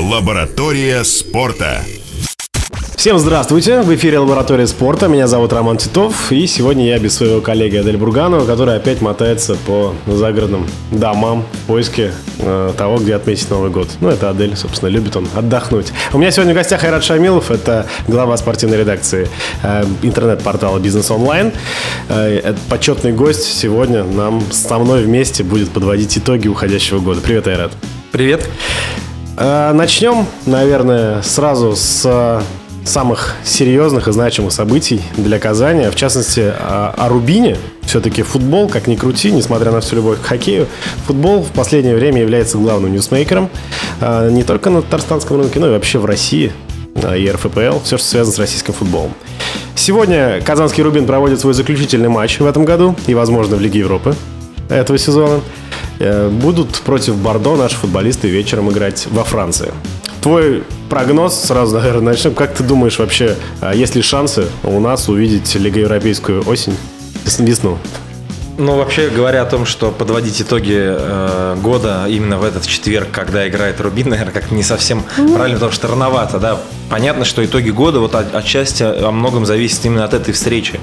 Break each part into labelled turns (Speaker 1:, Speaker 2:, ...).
Speaker 1: Лаборатория спорта.
Speaker 2: Всем здравствуйте! В эфире Лаборатория спорта. Меня зовут Роман Титов. И сегодня я без своего коллеги Адель Бурганова, который опять мотается по загородным домам в поиске э, того, где отметить Новый год. Ну, это Адель, собственно, любит он отдохнуть. У меня сегодня в гостях Айрат Шамилов. Это глава спортивной редакции э, интернет-портала «Бизнес онлайн». Э, почетный гость сегодня нам со мной вместе будет подводить итоги уходящего года. Привет, Айрат.
Speaker 3: Привет.
Speaker 2: Э, начнем, наверное, сразу с самых серьезных и значимых событий для Казани, в частности, о, о Рубине. Все-таки футбол, как ни крути, несмотря на всю любовь к хоккею, футбол в последнее время является главным ньюсмейкером э, не только на татарстанском рынке, но и вообще в России э, и РФПЛ, все, что связано с российским футболом. Сегодня Казанский Рубин проводит свой заключительный матч в этом году и, возможно, в Лиге Европы этого сезона. Э, будут против Бордо наши футболисты вечером играть во Франции. Твой прогноз сразу, наверное, начнем. Как ты думаешь вообще, а есть ли шансы у нас увидеть Лига Европейскую осень, весну?
Speaker 3: Ну, вообще говоря о том, что подводить итоги э, года именно в этот четверг, когда играет Рубин, наверное, как не совсем правильно, потому что рановато, да. Понятно, что итоги года вот от, отчасти о многом зависит именно от этой встречи.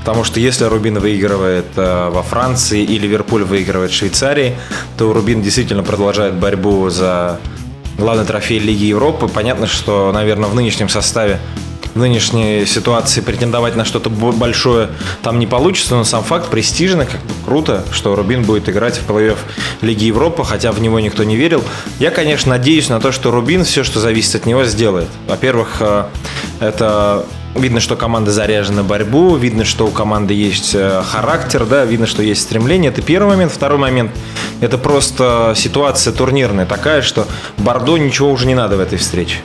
Speaker 3: Потому что если Рубин выигрывает э, во Франции и Ливерпуль выигрывает в Швейцарии, то Рубин действительно продолжает борьбу за главный трофей Лиги Европы. Понятно, что, наверное, в нынешнем составе в нынешней ситуации претендовать на что-то большое там не получится, но сам факт престижно, как бы круто, что Рубин будет играть в плей-офф Лиги Европы, хотя в него никто не верил. Я, конечно, надеюсь на то, что Рубин все, что зависит от него, сделает. Во-первых, э, это Видно, что команда заряжена на борьбу, видно, что у команды есть э, характер, да, видно, что есть стремление. Это первый момент. Второй момент – это просто ситуация турнирная такая, что Бордо ничего уже не надо в этой встрече.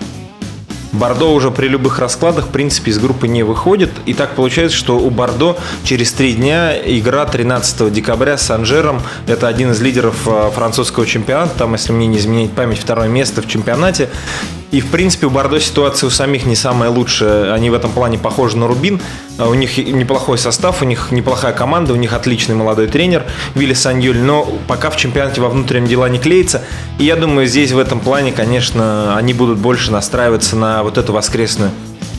Speaker 3: Бордо уже при любых раскладах, в принципе, из группы не выходит. И так получается, что у Бордо через три дня игра 13 декабря с Анжером. Это один из лидеров э, французского чемпионата. Там, если мне не изменить память, второе место в чемпионате. И, в принципе, у Бордо ситуация у самих не самая лучшая. Они в этом плане похожи на Рубин. А у них неплохой состав, у них неплохая команда, у них отличный молодой тренер Вилли Саньюль. Но пока в чемпионате во внутреннем дела не клеится. И я думаю, здесь в этом плане, конечно, они будут больше настраиваться на вот эту воскресную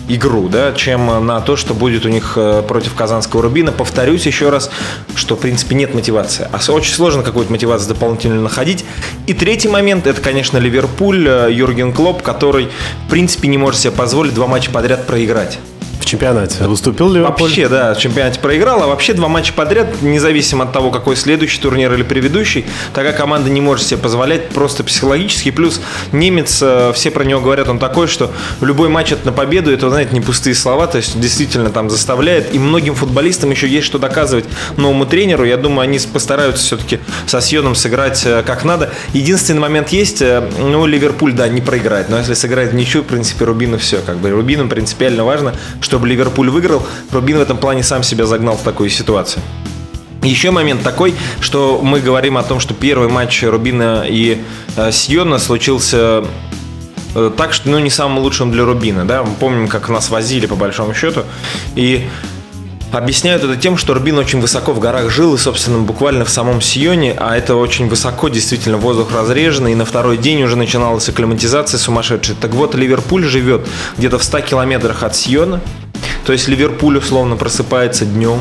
Speaker 3: игру, да, чем на то, что будет у них э, против Казанского Рубина. Повторюсь еще раз, что, в принципе, нет мотивации. А очень сложно какую-то мотивацию дополнительно находить. И третий момент, это, конечно, Ливерпуль, э, Юрген Клоп, который, в принципе, не может себе позволить два матча подряд проиграть
Speaker 2: в чемпионате. Выступил ли
Speaker 3: Вообще, да, в чемпионате проиграл, а вообще два матча подряд, независимо от того, какой следующий турнир или предыдущий, такая команда не может себе позволять просто психологически. Плюс немец, э, все про него говорят, он такой, что любой матч это на победу, это, знаете, не пустые слова, то есть действительно там заставляет. И многим футболистам еще есть что доказывать новому тренеру. Я думаю, они постараются все-таки со Сьоном сыграть э, как надо. Единственный момент есть, э, ну, Ливерпуль, да, не проиграет, но если сыграет в ничью, в принципе, Рубину все. Как бы Рубину принципиально важно, чтобы чтобы Ливерпуль выиграл. Рубин в этом плане сам себя загнал в такую ситуацию. Еще момент такой, что мы говорим о том, что первый матч Рубина и э, случился э, так, что ну, не самым лучшим для Рубина. Да? Мы помним, как нас возили по большому счету. И Объясняют это тем, что Рубин очень высоко в горах жил, и, собственно, буквально в самом Сионе, а это очень высоко, действительно, воздух разреженный, и на второй день уже начиналась акклиматизация сумасшедшая. Так вот, Ливерпуль живет где-то в 100 километрах от Сиона, то есть Ливерпуль условно просыпается днем,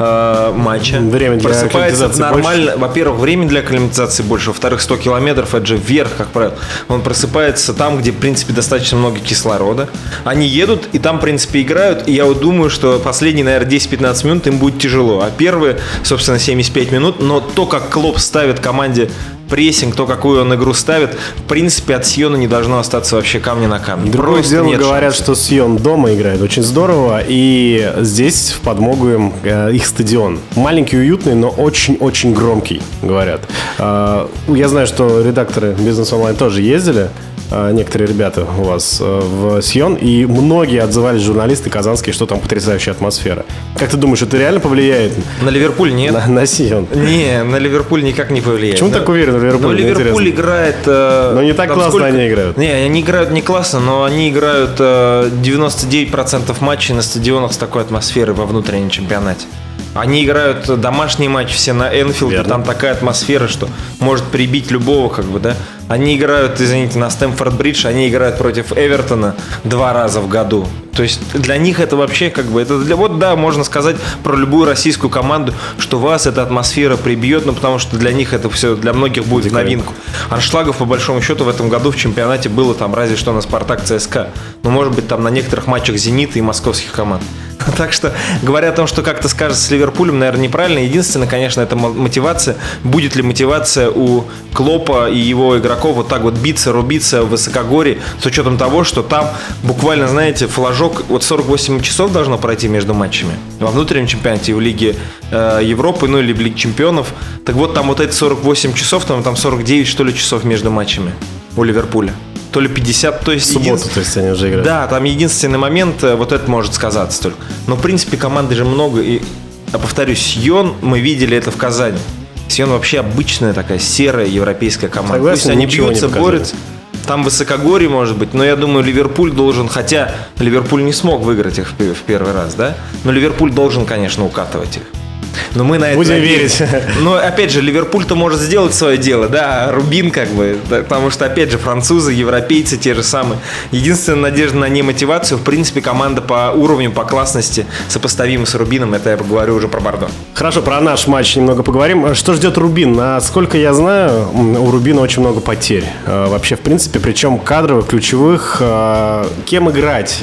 Speaker 3: э, матча.
Speaker 2: Время для
Speaker 3: Просыпается нормально. Во-первых, время для акклиматизации больше. Во-вторых, 100 километров это же вверх, как правило. Он просыпается там, где, в принципе, достаточно много кислорода. Они едут и там, в принципе, играют. И я вот думаю, что последние, наверное, 10-15 минут им будет тяжело. А первые, собственно, 75 минут. Но то, как Клоп ставит команде прессинг, то, какую он игру ставит, в принципе, от Сиона не должно остаться вообще камня на камне.
Speaker 2: Другое Просто дело, говорят, шансов. что Сион дома играет очень здорово, и здесь в подмогу им э, их стадион. Маленький, уютный, но очень-очень громкий, говорят. Э, я знаю, что редакторы Бизнес Онлайн тоже ездили, некоторые ребята у вас э, в Сьон, и многие отзывались, журналисты казанские, что там потрясающая атмосфера. Как ты думаешь, это реально повлияет?
Speaker 3: На Ливерпуль нет.
Speaker 2: На, на Сьон?
Speaker 3: Не, на Ливерпуль никак не повлияет.
Speaker 2: Почему
Speaker 3: но,
Speaker 2: так уверен в Ливерпуле?
Speaker 3: Ну, Ливерпуль интересно. играет...
Speaker 2: Э, но не так классно сколько... они играют.
Speaker 3: Не, они играют не классно, но они играют 99% матчей на стадионах с такой атмосферой во внутреннем чемпионате. Они играют домашний матч все на Энфилде, там такая атмосфера, что может прибить любого, как бы, да. Они играют, извините, на Стэмфорд-Бридж, они играют против Эвертона два раза в году. То есть для них это вообще как бы, это для, вот да, можно сказать про любую российскую команду, что вас эта атмосфера прибьет, ну потому что для них это все, для многих будет в новинку. Аншлагов по большому счету в этом году в чемпионате было там разве что на Спартак ЦСКА. Ну может быть там на некоторых матчах Зенита и московских команд. Так что, говоря о том, что как-то скажется с Ливерпулем, наверное, неправильно. Единственное, конечно, это мотивация. Будет ли мотивация у Клопа и его игроков вот так вот биться, рубиться в высокогорье, с учетом того, что там буквально, знаете, флажок, вот 48 часов должно пройти между матчами во внутреннем чемпионате в Лиге э, Европы, ну или в Лиге Чемпионов. Так вот, там вот эти 48 часов, там, там 49, что ли, часов между матчами у Ливерпуля то ли 50, то есть...
Speaker 2: В субботу, един... то есть они уже играют.
Speaker 3: Да, там единственный момент, э, вот это может сказаться только. Но, в принципе, команды же много, и, я повторюсь, Сьон, мы видели это в Казани. Сьон вообще обычная такая серая европейская команда.
Speaker 2: Согласен, Пусть
Speaker 3: они бьются, борются. Там высокогорье может быть, но я думаю, Ливерпуль должен, хотя Ливерпуль не смог выиграть их в первый раз, да? Но Ливерпуль должен, конечно, укатывать их. Но мы на это
Speaker 2: Будем верить.
Speaker 3: Но опять же, Ливерпуль-то может сделать свое дело, да, а Рубин как бы, потому что опять же французы, европейцы те же самые. Единственная надежда на немотивацию, в принципе, команда по уровню, по классности сопоставима с Рубином, это я поговорю уже про Бордо.
Speaker 2: Хорошо, про наш матч немного поговорим. Что ждет Рубин? Насколько я знаю, у Рубина очень много потерь. Э, вообще, в принципе, причем кадровых, ключевых. Э, кем играть?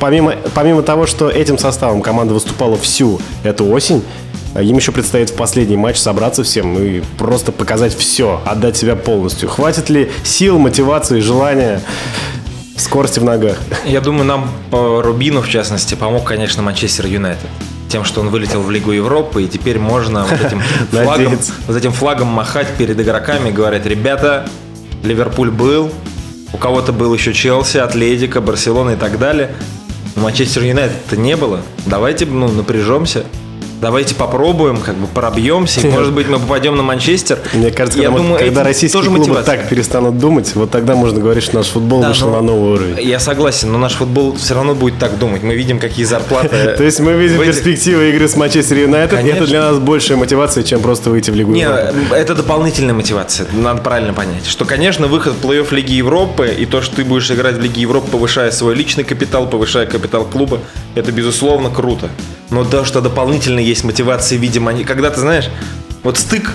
Speaker 2: Помимо, помимо того, что этим составом команда выступала всю эту осень, им еще предстоит в последний матч собраться всем и просто показать все, отдать себя полностью. Хватит ли сил, мотивации, желания? Скорости в ногах.
Speaker 3: Я думаю, нам по Рубину, в частности, помог, конечно, Манчестер Юнайтед тем, что он вылетел в Лигу Европы, и теперь можно вот этим, флагом, вот этим флагом махать перед игроками и говорить, ребята, Ливерпуль был, у кого-то был еще Челси, Атлетика, Барселона и так далее. Манчестер Юнайтед-то не было. Давайте ну, напряжемся давайте попробуем, как бы пробьемся, и, может быть, мы попадем на Манчестер.
Speaker 2: Мне кажется, я когда, думаю, когда российские тоже клубы мотивация. так перестанут думать, вот тогда можно говорить, что наш футбол да, вышел на новый уровень.
Speaker 3: Я согласен, но наш футбол все равно будет так думать. Мы видим, какие зарплаты.
Speaker 2: То есть мы видим перспективы игры с Манчестер Юнайтед, это для нас большая мотивация, чем просто выйти в Лигу
Speaker 3: Европы. это дополнительная мотивация, надо правильно понять. Что, конечно, выход в плей-офф Лиги Европы и то, что ты будешь играть в Лиге Европы, повышая свой личный капитал, повышая капитал клуба, это, безусловно, круто. Но то, что дополнительно есть мотивация, видимо, они, когда ты знаешь, вот стык,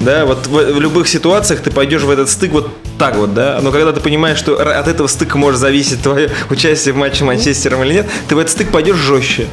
Speaker 3: да, вот в, в любых ситуациях ты пойдешь в этот стык вот так вот, да, но когда ты понимаешь, что от этого стыка может зависеть твое участие в матче Манчестером или нет, ты в этот стык пойдешь жестче.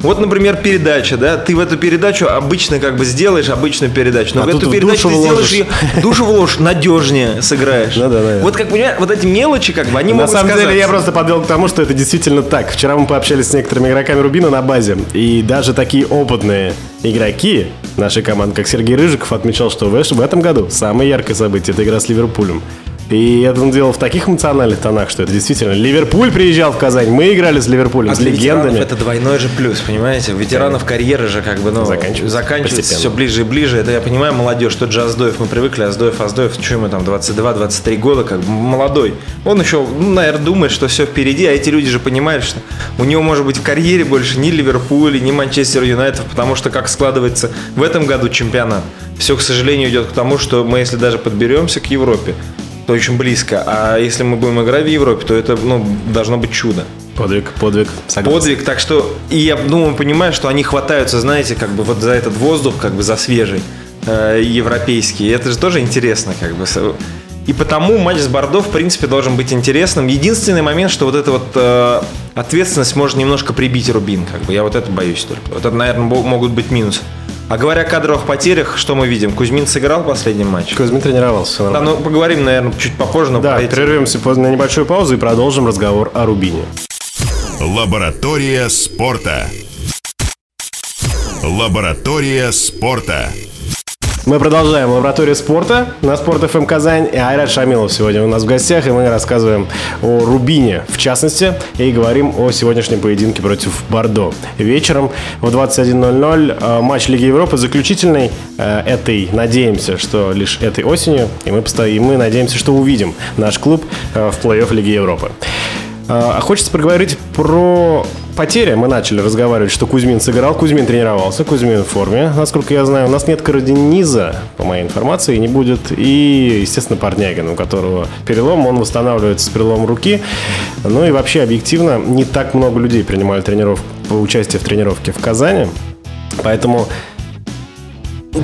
Speaker 3: Вот, например, передача, да, ты в эту передачу обычно как бы сделаешь обычную передачу, но а в эту передачу ты сделаешь ее, душу вложишь, надежнее сыграешь. Да, да, да. Вот как понимаешь, вот эти мелочи как бы, они
Speaker 2: на
Speaker 3: могут
Speaker 2: На самом сказаться. деле я просто подвел к тому, что это действительно так. Вчера мы пообщались с некоторыми игроками Рубина на базе, и даже такие опытные игроки нашей команды, как Сергей Рыжиков, отмечал, что в этом году самое яркое событие – это игра с Ливерпулем. И это он делал в таких эмоциональных тонах, что это действительно Ливерпуль приезжал в Казань, мы играли с Ливерпулем, а с легендами.
Speaker 3: Это двойной же плюс, понимаете? Ветеранов карьеры же как бы, ну, заканчивается, заканчивается все ближе и ближе. Это я понимаю, молодежь, тот же Аздоев, мы привыкли, Аздоев, Аздоев, что ему там, 22-23 года, как бы молодой. Он еще, ну, наверное, думает, что все впереди, а эти люди же понимают, что у него может быть в карьере больше ни Ливерпуль, ни Манчестер Юнайтед, потому что как складывается в этом году чемпионат, все, к сожалению, идет к тому, что мы, если даже подберемся к Европе, очень близко. А если мы будем играть в Европе, то это ну, должно быть чудо.
Speaker 2: Подвиг, подвиг,
Speaker 3: согласен. Подвиг, так что, и я думаю, понимаю, что они хватаются, знаете, как бы вот за этот воздух, как бы за свежий, э, европейский. И это же тоже интересно, как бы. И потому матч с Бордо, в принципе, должен быть интересным. Единственный момент, что вот эта вот э, ответственность может немножко прибить Рубин, как бы. Я вот это боюсь только. Вот это, наверное, могут быть минусы. А говоря о кадровых потерях, что мы видим? Кузьмин сыграл в последнем матче?
Speaker 2: Кузьмин тренировался.
Speaker 3: Да, ну поговорим, наверное, чуть попозже. Но
Speaker 2: да, прервемся на небольшую паузу и продолжим разговор о Рубине.
Speaker 1: Лаборатория спорта. Лаборатория спорта.
Speaker 2: Мы продолжаем лабораторию спорта на Спорт ФМ Казань. И Айрат Шамилов сегодня у нас в гостях, и мы рассказываем о Рубине, в частности, и говорим о сегодняшнем поединке против Бордо. Вечером в 21.00 э, матч Лиги Европы заключительный э, этой, надеемся, что лишь этой осенью, и мы, и мы надеемся, что увидим наш клуб э, в плей-офф Лиги Европы. А хочется поговорить про потеря. Мы начали разговаривать, что Кузьмин сыграл, Кузьмин тренировался, Кузьмин в форме, насколько я знаю. У нас нет Карадениза, по моей информации, не будет. И, естественно, Парнягин, у которого перелом, он восстанавливается с переломом руки. Ну и вообще, объективно, не так много людей принимали тренировку, участие в тренировке в Казани. Поэтому,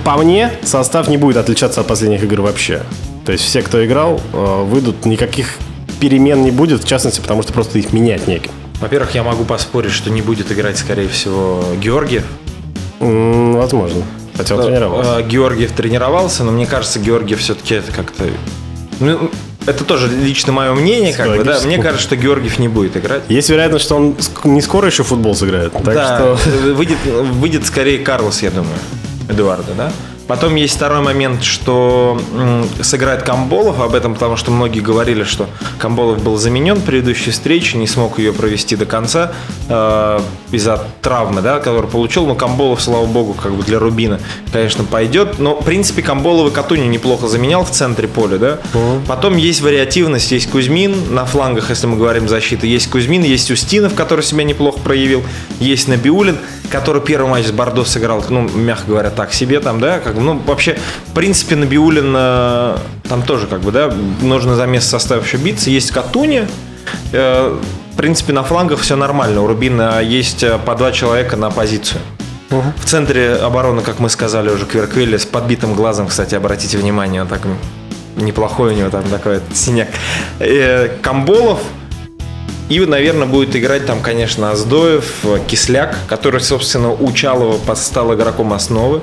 Speaker 2: по мне, состав не будет отличаться от последних игр вообще. То есть все, кто играл, э, выйдут, никаких перемен не будет, в частности, потому что просто их менять неким.
Speaker 3: Во-первых, я могу поспорить, что не будет играть, скорее всего, Георгиев.
Speaker 2: М, Возможно. Хотя он тренировался.
Speaker 3: Э, Георгиев тренировался, но мне кажется, Георгиев все-таки это как-то... Ну, это тоже лично мое мнение, как бы, да.
Speaker 2: Психологически.
Speaker 3: Мне кажется, что Георгиев не будет играть.
Speaker 2: Есть вероятность, что он ск- не скоро еще футбол сыграет. Так
Speaker 3: да,
Speaker 2: что
Speaker 3: выйдет, выйдет скорее Карлос, я думаю, Эдуарда, да? Потом есть второй момент, что сыграет Камболов, об этом потому что многие говорили, что Камболов был заменен в предыдущей встрече, не смог ее провести до конца э, из-за травмы, да, которую получил. Но Камболов, слава богу, как бы для Рубина, конечно, пойдет. Но, в принципе, Камболов и Катуни неплохо заменял в центре поля, да. Потом есть вариативность, есть Кузьмин на флангах, если мы говорим защиты. Есть Кузьмин, есть Устинов, который себя неплохо проявил. Есть Набиулин, который первый матч с Бордо сыграл, ну, мягко говоря, так себе там, да, как ну, вообще, в принципе, Набиулин э, там тоже, как бы, да, нужно за место состава еще биться. Есть Катуни, э, в принципе, на флангах все нормально. У Рубина есть э, по два человека на позицию. В центре обороны, как мы сказали уже, Кверквелли с подбитым глазом, кстати, обратите внимание, он так неплохой у него там такой синяк. Камболов, и, наверное, будет играть там, конечно, Аздоев, Кисляк, который, собственно, у Чалова стал игроком основы.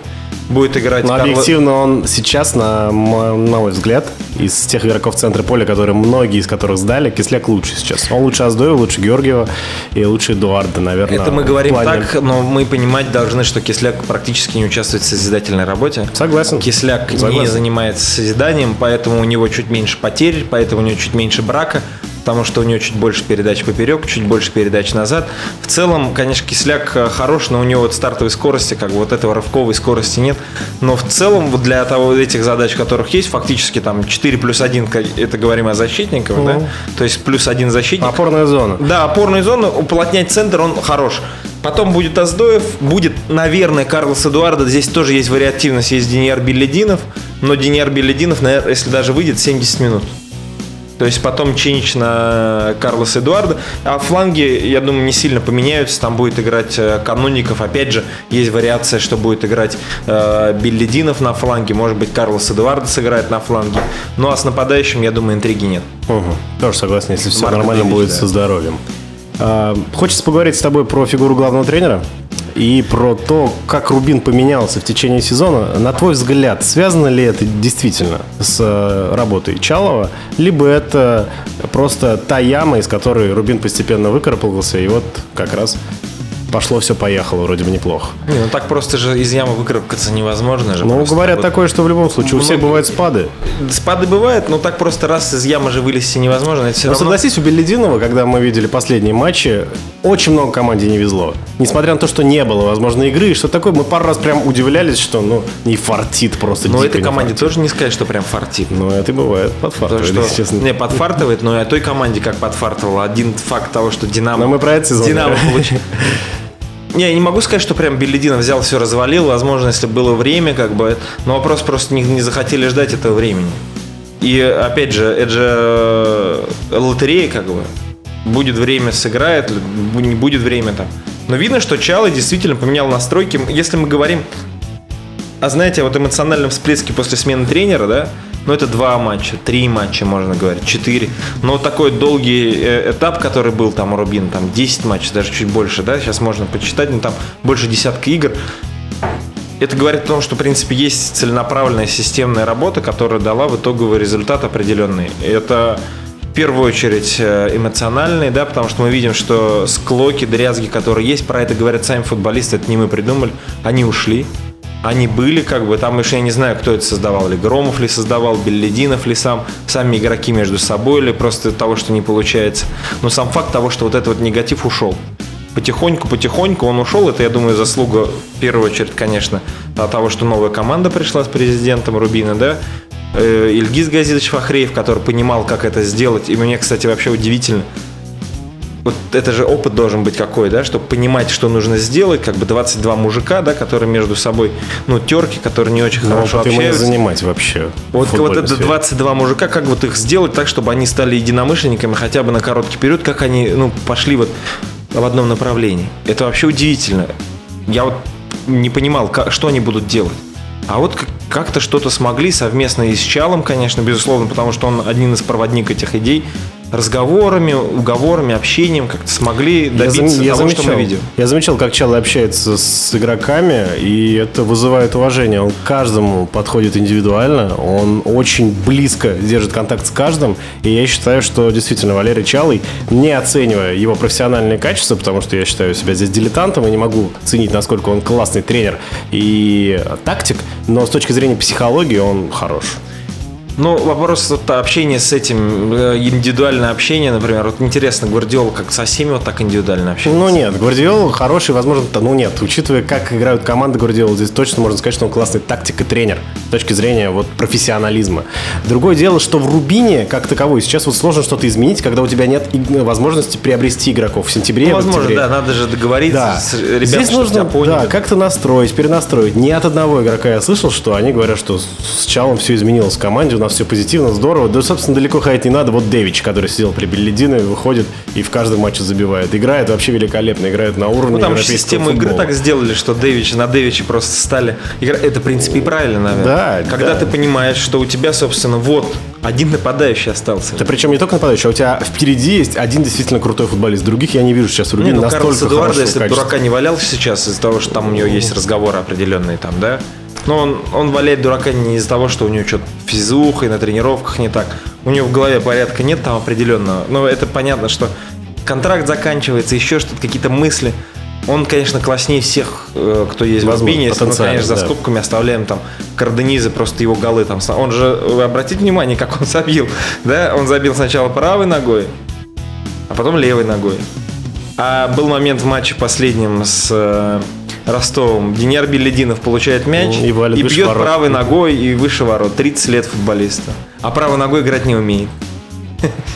Speaker 3: Будет играть
Speaker 2: Но объективно он сейчас, на, м- на мой взгляд, из тех игроков центра поля, которые многие из которых сдали, Кисляк лучше сейчас. Он лучше Аздоева, лучше Георгиева и лучше Эдуарда, наверное.
Speaker 3: Это мы говорим
Speaker 2: плане-
Speaker 3: так, но мы понимать должны, что Кисляк практически не участвует в созидательной работе.
Speaker 2: Согласен.
Speaker 3: Кисляк не
Speaker 2: Согласен.
Speaker 3: занимается созиданием, поэтому у него чуть меньше потерь, поэтому у него чуть меньше брака, потому что у него чуть больше передач поперек, чуть больше передач назад. В целом, конечно, Кисляк э, хорош, но у него вот стартовой скорости, как бы вот этого рывковой скорости нет. Но в целом вот для того, этих задач, которых есть, фактически там 4 плюс 1, это говорим о защитниках, да? То есть плюс один защитник.
Speaker 2: Опорная зона.
Speaker 3: Да, опорную зону, уплотнять центр, он хорош. Потом будет Аздоев, будет, наверное, Карлос Эдуардо. Здесь тоже есть вариативность, есть Деньяр Белединов. Но Деньяр Белединов, наверное, если даже выйдет, 70 минут. То есть потом Чинич на Карлос Эдуардо. А фланги, я думаю, не сильно поменяются. Там будет играть э, Кануников. Опять же, есть вариация, что будет играть э, Беллидинов на фланге. Может быть, Карлос Эдуардо сыграет на фланге. Ну а с нападающим, я думаю, интриги нет.
Speaker 2: Угу. Тоже согласен, если все
Speaker 3: Марко
Speaker 2: нормально
Speaker 3: Дэвич,
Speaker 2: будет
Speaker 3: да.
Speaker 2: со здоровьем. А, хочется поговорить с тобой про фигуру главного тренера и про то, как Рубин поменялся в течение сезона. На твой взгляд, связано ли это действительно с э, работой Чалова, либо это просто та яма, из которой Рубин постепенно выкарабкался, и вот как раз пошло все поехало вроде бы неплохо.
Speaker 3: Не, ну так просто же из ямы выкарабкаться невозможно же.
Speaker 2: Ну, говорят
Speaker 3: Вот
Speaker 2: такое, что в любом случае у всех бывают спады.
Speaker 3: Спады бывают, но так просто раз из ямы же вылезти невозможно. Это все
Speaker 2: Но
Speaker 3: равно...
Speaker 2: согласись, у Беллидинова, когда мы видели последние матчи, очень много команде не везло. Несмотря на то, что не было, возможно, игры, и что такое, мы пару раз прям удивлялись, что ну не фартит просто.
Speaker 3: Но этой команде
Speaker 2: фартит.
Speaker 3: тоже не сказать, что прям фартит.
Speaker 2: Ну, это и бывает
Speaker 3: Потому
Speaker 2: подфартовали,
Speaker 3: что,
Speaker 2: честно.
Speaker 3: не, подфартывает, но и о той команде как подфартовало. Один факт того, что Динамо...
Speaker 2: Но мы про этот сезон
Speaker 3: Динамо получил. Не, я не могу сказать, что прям Беллидинов взял, все развалил. Возможно, если было время, как бы... Но вопрос просто не, не захотели ждать этого времени. И, опять же, это же э, лотерея, как бы. Будет время, сыграет, не будет время там. Но видно, что Чалы действительно поменял настройки. Если мы говорим а знаете, вот эмоциональном всплеске после смены тренера, да, ну это два матча, три матча, можно говорить, четыре. Но вот такой долгий э, этап, который был там у Рубин, там 10 матчей, даже чуть больше, да, сейчас можно почитать, ну там больше десятка игр. Это говорит о том, что, в принципе, есть целенаправленная системная работа, которая дала в итоговый результат определенный. Это первую очередь э, эмоциональный, да, потому что мы видим, что склоки, дрязги, которые есть, про это говорят сами футболисты, это не мы придумали, они ушли. Они были, как бы, там еще я не знаю, кто это создавал, ли Громов ли создавал, Беллидинов ли сам, сами игроки между собой, или просто того, что не получается. Но сам факт того, что вот этот вот негатив ушел. Потихоньку, потихоньку он ушел. Это, я думаю, заслуга, в первую очередь, конечно, того, что новая команда пришла с президентом Рубина, да, Ильгиз Газидович Фахреев, который понимал, как это сделать. И мне, кстати, вообще удивительно. вот это же опыт должен быть какой, да, чтобы понимать, что нужно сделать, как бы 22 мужика, да, которые между собой, ну, терки, которые не очень
Speaker 2: Но
Speaker 3: хорошо
Speaker 2: опыт ему не
Speaker 3: общаются.
Speaker 2: занимать вообще.
Speaker 3: Вот, вот это
Speaker 2: сфере.
Speaker 3: 22 мужика, как вот их сделать так, чтобы они стали единомышленниками хотя бы на короткий период, как они, ну, пошли вот в одном направлении. Это вообще удивительно. Я вот не понимал, как- что они будут делать. А вот как- как-то что-то смогли совместно и с Чалом, конечно, безусловно, потому что он один из проводник этих идей, разговорами, уговорами, общением как-то смогли
Speaker 2: Я
Speaker 3: добиться
Speaker 2: зам- я
Speaker 3: того, что
Speaker 2: замечал,
Speaker 3: мы видим.
Speaker 2: Я замечал, как Чалый общается с игроками, и это вызывает уважение. Он к каждому подходит индивидуально, он очень близко держит контакт с каждым, и я считаю, что действительно Валерий Чалый, не оценивая его профессиональные качества, потому что я считаю себя здесь дилетантом и не могу ценить, насколько он классный тренер и тактик, но с точки зрения психологии он хорош.
Speaker 3: Ну, вопрос вот общения с этим, э, индивидуальное общение, например. Вот интересно, Гвардиола как со всеми вот так индивидуально общается?
Speaker 2: Ну нет, Гвардиол хороший, возможно, то- ну нет, учитывая, как играют команды Гвардиола, здесь точно можно сказать, что он классный тактик и тренер с точки зрения вот профессионализма. Другое дело, что в Рубине, как таковой, сейчас вот сложно что-то изменить, когда у тебя нет иг- возможности приобрести игроков в сентябре,
Speaker 3: Ну,
Speaker 2: в
Speaker 3: возможно,
Speaker 2: октябре.
Speaker 3: да, надо же договориться
Speaker 2: Да.
Speaker 3: с ребятами,
Speaker 2: Здесь нужно да, как-то настроить, перенастроить. Не от одного игрока я слышал, что они говорят, что с Чалом все изменилось в команде, у нас все позитивно, здорово. Да, собственно, далеко ходить не надо. Вот Дэвич, который сидел при Беллидине, выходит и в каждом матче забивает. Играет вообще великолепно, играет на уровне
Speaker 3: Ну, там же систему игры
Speaker 2: футбола.
Speaker 3: так сделали, что Дэвич на Дэвиче просто стали играть. Это, в принципе, и правильно, наверное.
Speaker 2: Да,
Speaker 3: Когда
Speaker 2: да.
Speaker 3: ты понимаешь, что у тебя, собственно, вот один нападающий остался.
Speaker 2: Да причем не только нападающий, а у тебя впереди есть один действительно крутой футболист. Других я не вижу сейчас в
Speaker 3: Не,
Speaker 2: Рубине
Speaker 3: ну,
Speaker 2: настолько
Speaker 3: Карлос
Speaker 2: хорошего
Speaker 3: если
Speaker 2: качества.
Speaker 3: дурака не валялся сейчас из-за того, что там у него есть разговоры определенные там, да? Но он, он валяет дурака не из-за того, что у него что-то физухой на тренировках не так. У него в голове порядка нет там определенного. Но это понятно, что контракт заканчивается, еще что-то, какие-то мысли. Он, конечно, класснее всех, э, кто есть в
Speaker 2: Возможно,
Speaker 3: Рубине, если мы, конечно, за
Speaker 2: да.
Speaker 3: скобками оставляем там Карденизы, просто его голы там. Он же, вы обратите внимание, как он забил, да? Он забил сначала правой ногой, а потом левой ногой. А был момент в матче последнем с э, Ростовом. Деньяр Белединов получает мяч
Speaker 2: И валит выше
Speaker 3: бьет
Speaker 2: ворот.
Speaker 3: правой ногой и выше ворот. 30 лет футболиста. А правой ногой играть не умеет.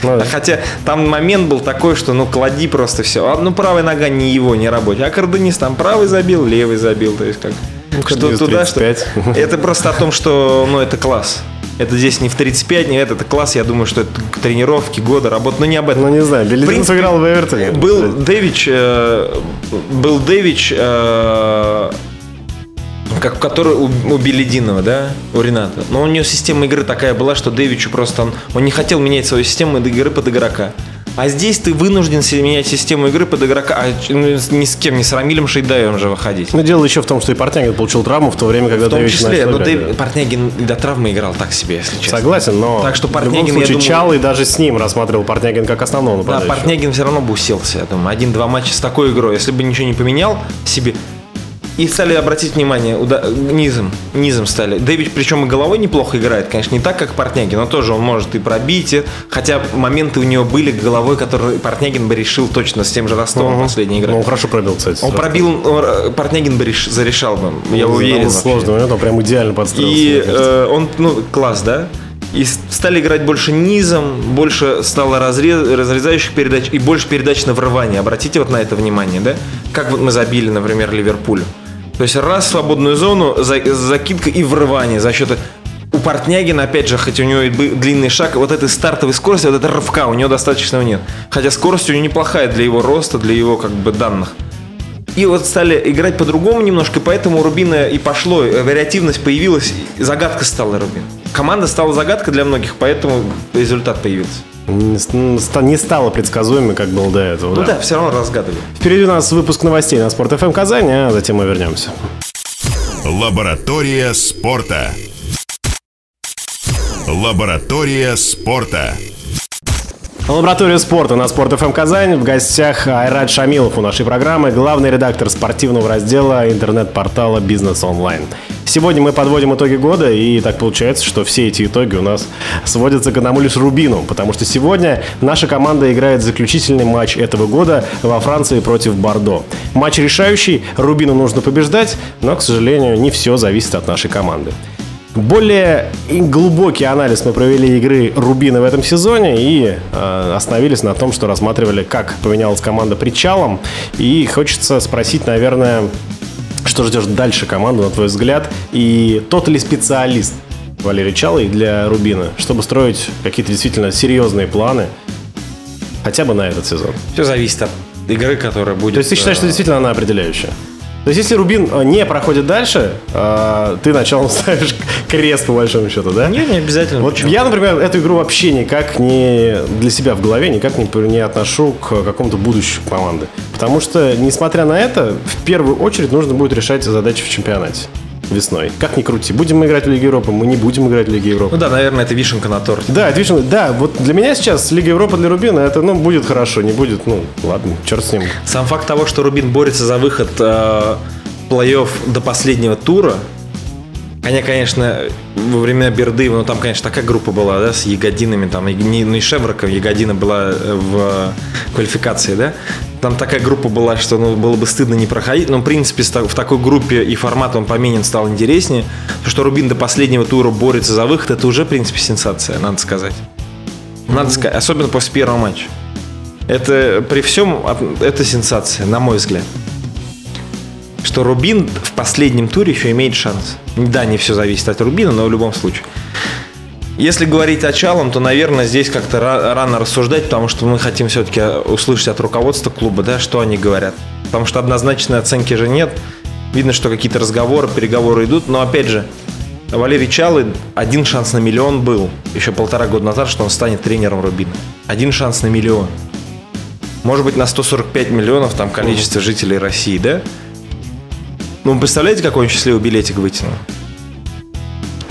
Speaker 2: Ну,
Speaker 3: Хотя там момент был такой, что ну клади просто все. А, ну правая нога не его, не рабочая. А Карденис там правый забил, левый забил. То есть как что
Speaker 2: Карденис
Speaker 3: туда, что...
Speaker 2: 35.
Speaker 3: Это просто о том, что ну это класс. Это здесь не в 35, не это, это класс. Я думаю, что это тренировки, годы, работы. Но не об этом.
Speaker 2: Ну, не знаю,
Speaker 3: принципе,
Speaker 2: сыграл в Эвертоне.
Speaker 3: Был Дэвич, э, был Дэвич, э, как, который у, у Белединова, да, у Рената. Но у него система игры такая была, что Дэвичу просто он, он не хотел менять свою систему игры под игрока. А здесь ты вынужден менять систему игры под игрока, а ну, ни с кем, не с Рамилем Шейдаевым же выходить.
Speaker 2: Но дело еще в том, что и Портнягин получил травму в то время, когда
Speaker 3: В том числе, но
Speaker 2: да.
Speaker 3: Портнягин и до травмы играл так себе, если честно.
Speaker 2: Согласен, но
Speaker 3: Так что
Speaker 2: в любом
Speaker 3: Портнягин, я
Speaker 2: случае
Speaker 3: думаю-
Speaker 2: Чалый даже с ним рассматривал Портнягин как основного
Speaker 3: Да,
Speaker 2: нападающего.
Speaker 3: Портнягин все равно бы уселся, я думаю. Один-два матча с такой игрой. Если бы ничего не поменял себе. И стали обратить внимание, уда- низом, низом стали. Дэвид, причем и головой неплохо играет, конечно, не так, как Портнягин, но тоже он может и пробить, и- хотя моменты у него были головой, которые Портнягин бы решил точно с тем же Ростовом
Speaker 2: Мгм.
Speaker 3: последней игры.
Speaker 2: Ну, он хорошо пробил, кстати.
Speaker 3: Он пробил, э, Портнягин бы реш- зарешал бы, я
Speaker 2: Там
Speaker 3: уверен.
Speaker 2: Сложный момент, он прям идеально подстроился.
Speaker 3: И э, он, ну, класс, да? И стали играть больше низом, больше стало разрез, разрезающих передач и больше передач на врывание. Обратите вот на это внимание, да? Как вот мы забили, например, Ливерпулю. То есть раз свободную зону, за- закидка и врывание за счет... У Портнягина, опять же, хоть у него и длинный шаг, вот этой стартовой скорости, вот этой рывка у него достаточно нет. Хотя скорость у него неплохая для его роста, для его как бы данных. И вот стали играть по-другому немножко, поэтому у Рубина и пошло, э, вариативность появилась, загадка стала Рубин. Команда стала загадкой для многих, поэтому результат появился.
Speaker 2: Не, стало предсказуемым, как было до этого.
Speaker 3: Ну да, все равно разгадывали.
Speaker 2: Впереди у нас выпуск новостей на Спорт ФМ Казань, а затем мы вернемся.
Speaker 1: Лаборатория спорта. Лаборатория спорта.
Speaker 2: Лаборатория спорта на Спорт ФМ Казань. В гостях Айрат Шамилов у нашей программы, главный редактор спортивного раздела интернет-портала «Бизнес онлайн». Сегодня мы подводим итоги года, и так получается, что все эти итоги у нас сводятся к одному лишь Рубину, потому что сегодня наша команда играет заключительный матч этого года во Франции против Бордо. Матч решающий, Рубину нужно побеждать, но, к сожалению, не все зависит от нашей команды. Более глубокий анализ мы провели игры Рубина в этом сезоне и э, остановились на том, что рассматривали, как поменялась команда причалом. И хочется спросить, наверное, что ждешь дальше команду, на твой взгляд, и тот ли специалист Валерий Чалый для Рубина, чтобы строить какие-то действительно серьезные планы хотя бы на этот сезон?
Speaker 3: Все зависит от игры, которая будет.
Speaker 2: То есть ты считаешь, что
Speaker 3: э,
Speaker 2: действительно она определяющая? То есть, если Рубин э, не проходит дальше, э, ты началом ставишь крест, по большому счету, да?
Speaker 3: Нет, не обязательно.
Speaker 2: Вот
Speaker 3: Почему?
Speaker 2: я, например, эту игру вообще никак не для себя в голове никак не, не отношу к какому-то будущему команды. Потому что, несмотря на это, в первую очередь нужно будет решать задачи в чемпионате весной. Как ни крути. Будем мы играть в Лиге Европы, мы не будем играть в Лиге Европы.
Speaker 3: Ну да, наверное, это вишенка на торте.
Speaker 2: Да, это вишенка- да, вот для меня сейчас Лига Европы для Рубина, это, ну, будет хорошо, не будет, ну, ладно, черт с ним.
Speaker 3: Сам факт того, что Рубин борется за выход э, плей-офф до последнего тура, они, конечно, во времена Бердыева, ну там, конечно, такая группа была, да, с Ягодинами, там, и не, ну и Шевроком, Ягодина была э, в квалификации, да, там такая группа была, что ну, было бы стыдно не проходить, но, в принципе, в такой группе и формат он поменен стал интереснее, то, что Рубин до последнего тура борется за выход, это уже, в принципе, сенсация, надо сказать. Надо сказать, особенно после первого матча. Это при всем, это сенсация, на мой взгляд. Что Рубин в последнем туре еще имеет шанс. Да, не все зависит от Рубина, но в любом случае. Если говорить о Чалом, то, наверное, здесь как-то ра- рано рассуждать, потому что мы хотим все-таки услышать от руководства клуба, да, что они говорят. Потому что однозначной оценки же нет. Видно, что какие-то разговоры, переговоры идут, но опять же, Валерий Чалы один шанс на миллион был еще полтора года назад, что он станет тренером Рубина. Один шанс на миллион. Может быть, на 145 миллионов там количество жителей России, да? Ну, вы представляете, какой он счастливый билетик вытянул?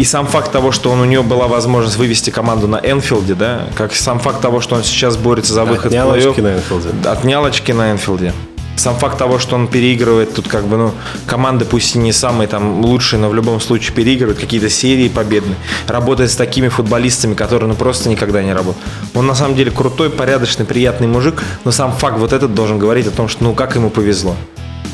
Speaker 3: И сам факт того, что он, у него была возможность вывести команду на Энфилде, да, как сам факт того, что он сейчас борется за выход
Speaker 2: Отнял
Speaker 3: в плей-офф.
Speaker 2: очки на Энфилде.
Speaker 3: Отнял очки на Энфилде. Сам факт того, что он переигрывает тут как бы, ну, команды пусть и не самые там лучшие, но в любом случае переигрывает какие-то серии победные. Работает с такими футболистами, которые ну просто никогда не работают. Он на самом деле крутой, порядочный, приятный мужик, но сам факт вот этот должен говорить о том, что ну как ему повезло.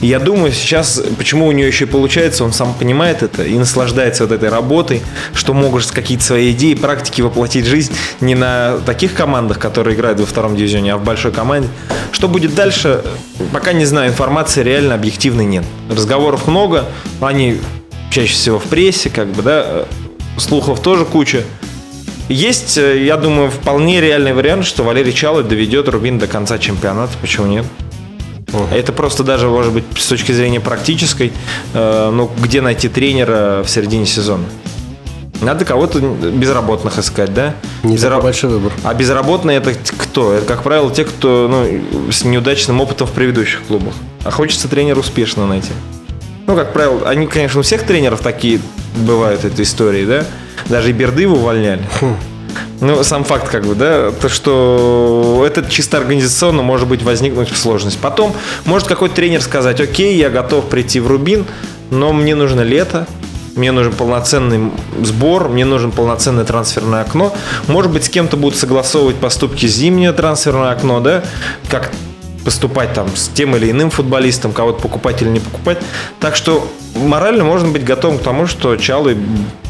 Speaker 3: Я думаю, сейчас, почему у нее еще и получается, он сам понимает это и наслаждается вот этой работой, что может какие-то свои идеи, практики воплотить в жизнь не на таких командах, которые играют во втором дивизионе, а в большой команде. Что будет дальше, пока не знаю, информации реально объективной нет. Разговоров много, они чаще всего в прессе, как бы, да, слухов тоже куча. Есть, э, я думаю, вполне реальный вариант, что Валерий Чалый доведет Рубин до конца чемпионата. Почему нет? Это просто даже, может быть, с точки зрения практической, э, ну, где найти тренера в середине сезона? Надо кого-то безработных искать, да?
Speaker 2: Не
Speaker 3: Безра-
Speaker 2: такой большой выбор.
Speaker 3: А безработные это кто? Это, как правило, те, кто ну, с неудачным опытом в предыдущих клубах. А хочется тренера успешно найти. Ну, как правило, они, конечно, у всех тренеров такие бывают, этой истории, да? Даже и Бердыева увольняли. Ну, сам факт, как бы, да, то, что это чисто организационно может быть возникнуть сложность. Потом может какой-то тренер сказать, окей, я готов прийти в Рубин, но мне нужно лето, мне нужен полноценный сбор, мне нужен полноценное трансферное окно. Может быть, с кем-то будут согласовывать поступки зимнее трансферное окно, да, как поступать там с тем или иным футболистом, кого-то покупать или не покупать. Так что морально можно быть готовым к тому, что Чалый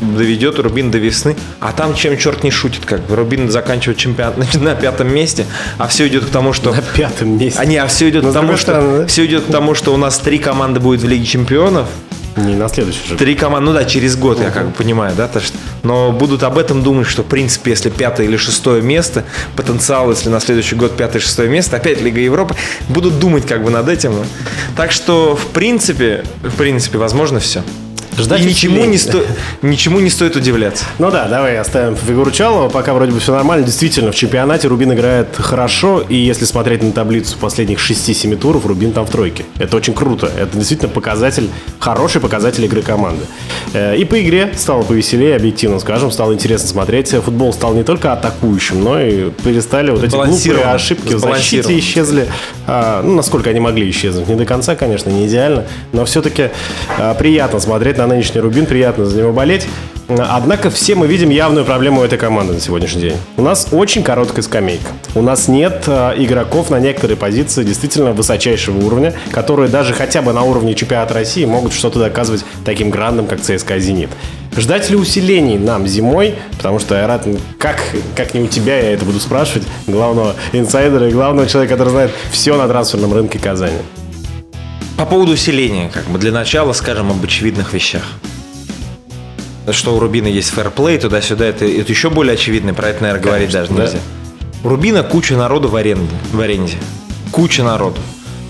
Speaker 3: доведет Рубин до весны, а там чем черт не шутит, как бы Рубин заканчивает чемпионат на- на пятом месте, а все идет к тому, что
Speaker 2: На пятом месте.
Speaker 3: а не, а все идет
Speaker 2: Но
Speaker 3: к
Speaker 2: с
Speaker 3: тому, что
Speaker 2: стороны, да?
Speaker 3: все идет к тому, что у нас три команды будет в Лиге Чемпионов,
Speaker 2: Не на следующий же.
Speaker 3: Три команды, ну да, через год, я как бы понимаю, да, то, что- но будут об этом думать, что, в принципе, если пятое или шестое место, потенциал, если на следующий год пятое, шестое место, опять Лига Европы, будут думать как бы над этим. Так что, в принципе, в принципе, возможно все.
Speaker 2: Ждать
Speaker 3: И ничему не, сто... ничему не стоит удивляться.
Speaker 2: Ну да, давай оставим фигуру Чалова, пока вроде бы все нормально. Действительно, в чемпионате Рубин играет хорошо, и если смотреть на таблицу последних 6-7 туров, Рубин там в тройке. Это очень круто. Это действительно показатель, хороший показатель игры команды. Э, И по игре стало повеселее, объективно скажем, стало интересно смотреть. Футбол стал не только атакующим, но и перестали вот эти глупые ошибки в защите исчезли. А, ну, насколько они могли исчезнуть. Не до конца, конечно, не идеально, но все-таки приятно смотреть на нынешний Рубин, приятно за него болеть. Однако все мы видим явную проблему этой команды на сегодняшний день. У нас очень короткая скамейка. У нас нет а, игроков на некоторые позиции действительно высочайшего уровня, которые даже хотя бы на уровне чемпионата России могут что-то доказывать таким грандам, как ЦСКА «Зенит». Ждать ли усилений нам зимой? Потому что, Айрат, как, как не у тебя, я это буду спрашивать, главного инсайдера и главного человека, который знает все на трансферном рынке Казани.
Speaker 3: По поводу усиления, как бы для начала скажем об очевидных вещах. Что у Рубина есть фэрплей, туда-сюда, это, это еще более очевидно, про это, наверное, говорить
Speaker 2: Конечно,
Speaker 3: даже нельзя. У Рубина куча народу в аренде, в аренде. Куча народу.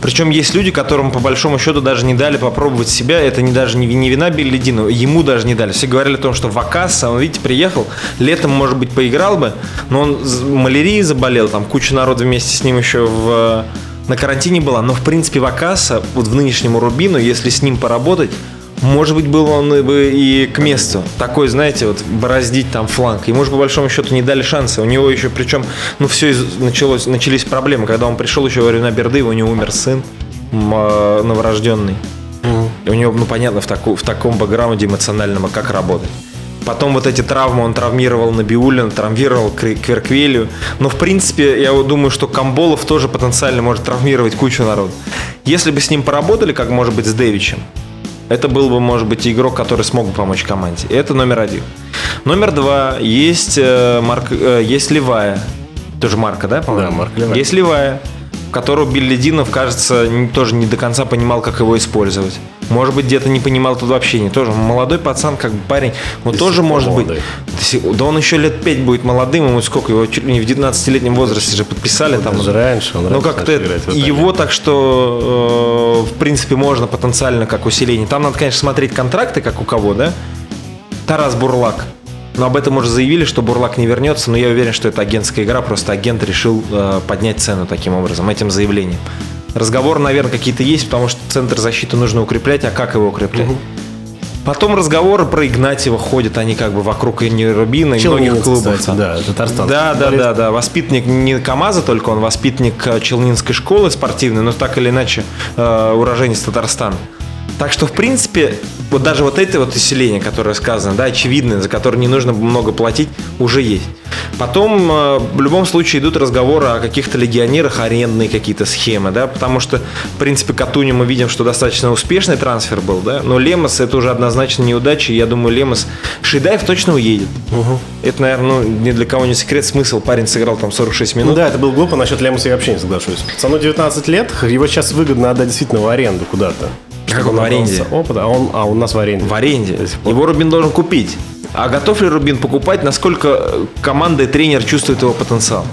Speaker 3: Причем есть люди, которым по большому счету даже не дали попробовать себя. Это не даже не, не вина Беллидина, ему даже не дали. Все говорили о том, что Вакаса, он, видите, приехал, летом, может быть, поиграл бы, но он малярией заболел, там куча народу вместе с ним еще в, на карантине была. Но, в принципе, Вакаса, вот в нынешнему Рубину, если с ним поработать, может быть, был он бы и к месту. Такой, знаете, вот бороздить там фланг. Ему же по большому счету не дали шанса. У него еще, причем, ну, все началось, начались проблемы. Когда он пришел еще во времена Бердыева, у него умер сын э, новорожденный. И у него, ну, понятно, в, таку- в таком бэкграунде эмоциональном, а как работать. Потом вот эти травмы он травмировал Набиулина, травмировал Кверквелию. Но, в принципе, я думаю, что Камболов тоже потенциально может травмировать кучу народу. Если бы с ним поработали, как, может быть, с Дэвичем, это был бы, может быть, игрок, который смог бы помочь команде. Это номер один. Номер два. Есть, э, Марк, э, есть Левая. Тоже Марка, да, по-моему?
Speaker 2: Да, Марк Левая.
Speaker 3: Есть Левая, которого Бельдинов, кажется, тоже не до конца понимал, как его использовать. Может быть, где-то не понимал тут вообще не тоже. Молодой пацан, как бы парень, вот
Speaker 2: До
Speaker 3: тоже
Speaker 2: сих пор
Speaker 3: может быть.
Speaker 2: молодой.
Speaker 3: До сих- Да он еще лет 5 будет молодым, ему сколько, его чуть ли не в 19-летнем возрасте же подписали там.
Speaker 2: Даже раньше он
Speaker 3: Ну,
Speaker 2: раньше
Speaker 3: как-то его так что, э, в принципе, можно потенциально как усиление. Там надо, конечно, смотреть контракты, как у кого, да? Тарас Бурлак. Но об этом уже заявили, что Бурлак не вернется, но я уверен, что это агентская игра, просто агент решил э, поднять цену таким образом, этим заявлением. Разговоры, наверное, какие-то есть, потому что центр защиты нужно укреплять, а как его укреплять? Потом разговоры про Игнатьева ходят, они как бы вокруг и Рубина, и многих клубов.
Speaker 2: кстати, да, Татарстан.
Speaker 3: Да, да, да, да. Воспитанник не КАМАЗа только, он воспитанник э, Челнинской школы спортивной, но так или иначе э, уроженец Татарстана. Так что, в принципе, вот даже вот это вот усиление, которое сказано, да, очевидное, за которое не нужно много платить, уже есть. Потом, э, в любом случае, идут разговоры о каких-то легионерах, арендные какие-то схемы, да, потому что, в принципе, Катуни мы видим, что достаточно успешный трансфер был, да, но Лемос это уже однозначно неудача, и я думаю, Лемос, Шидаев точно уедет. Это, наверное, ну, ни для кого не секрет, смысл, парень сыграл там 46
Speaker 2: Ну
Speaker 3: минут.
Speaker 2: да, это было глупо, насчет Лемуса я вообще не соглашусь. Пацану 19 лет, его сейчас выгодно отдать действительно в аренду куда-то.
Speaker 3: Как
Speaker 2: Чтобы
Speaker 3: он в аренде?
Speaker 2: Опыта, а он, а у нас в аренде.
Speaker 3: в аренде. Его Рубин должен купить. А готов ли Рубин покупать, насколько команда и тренер чувствуют его потенциал?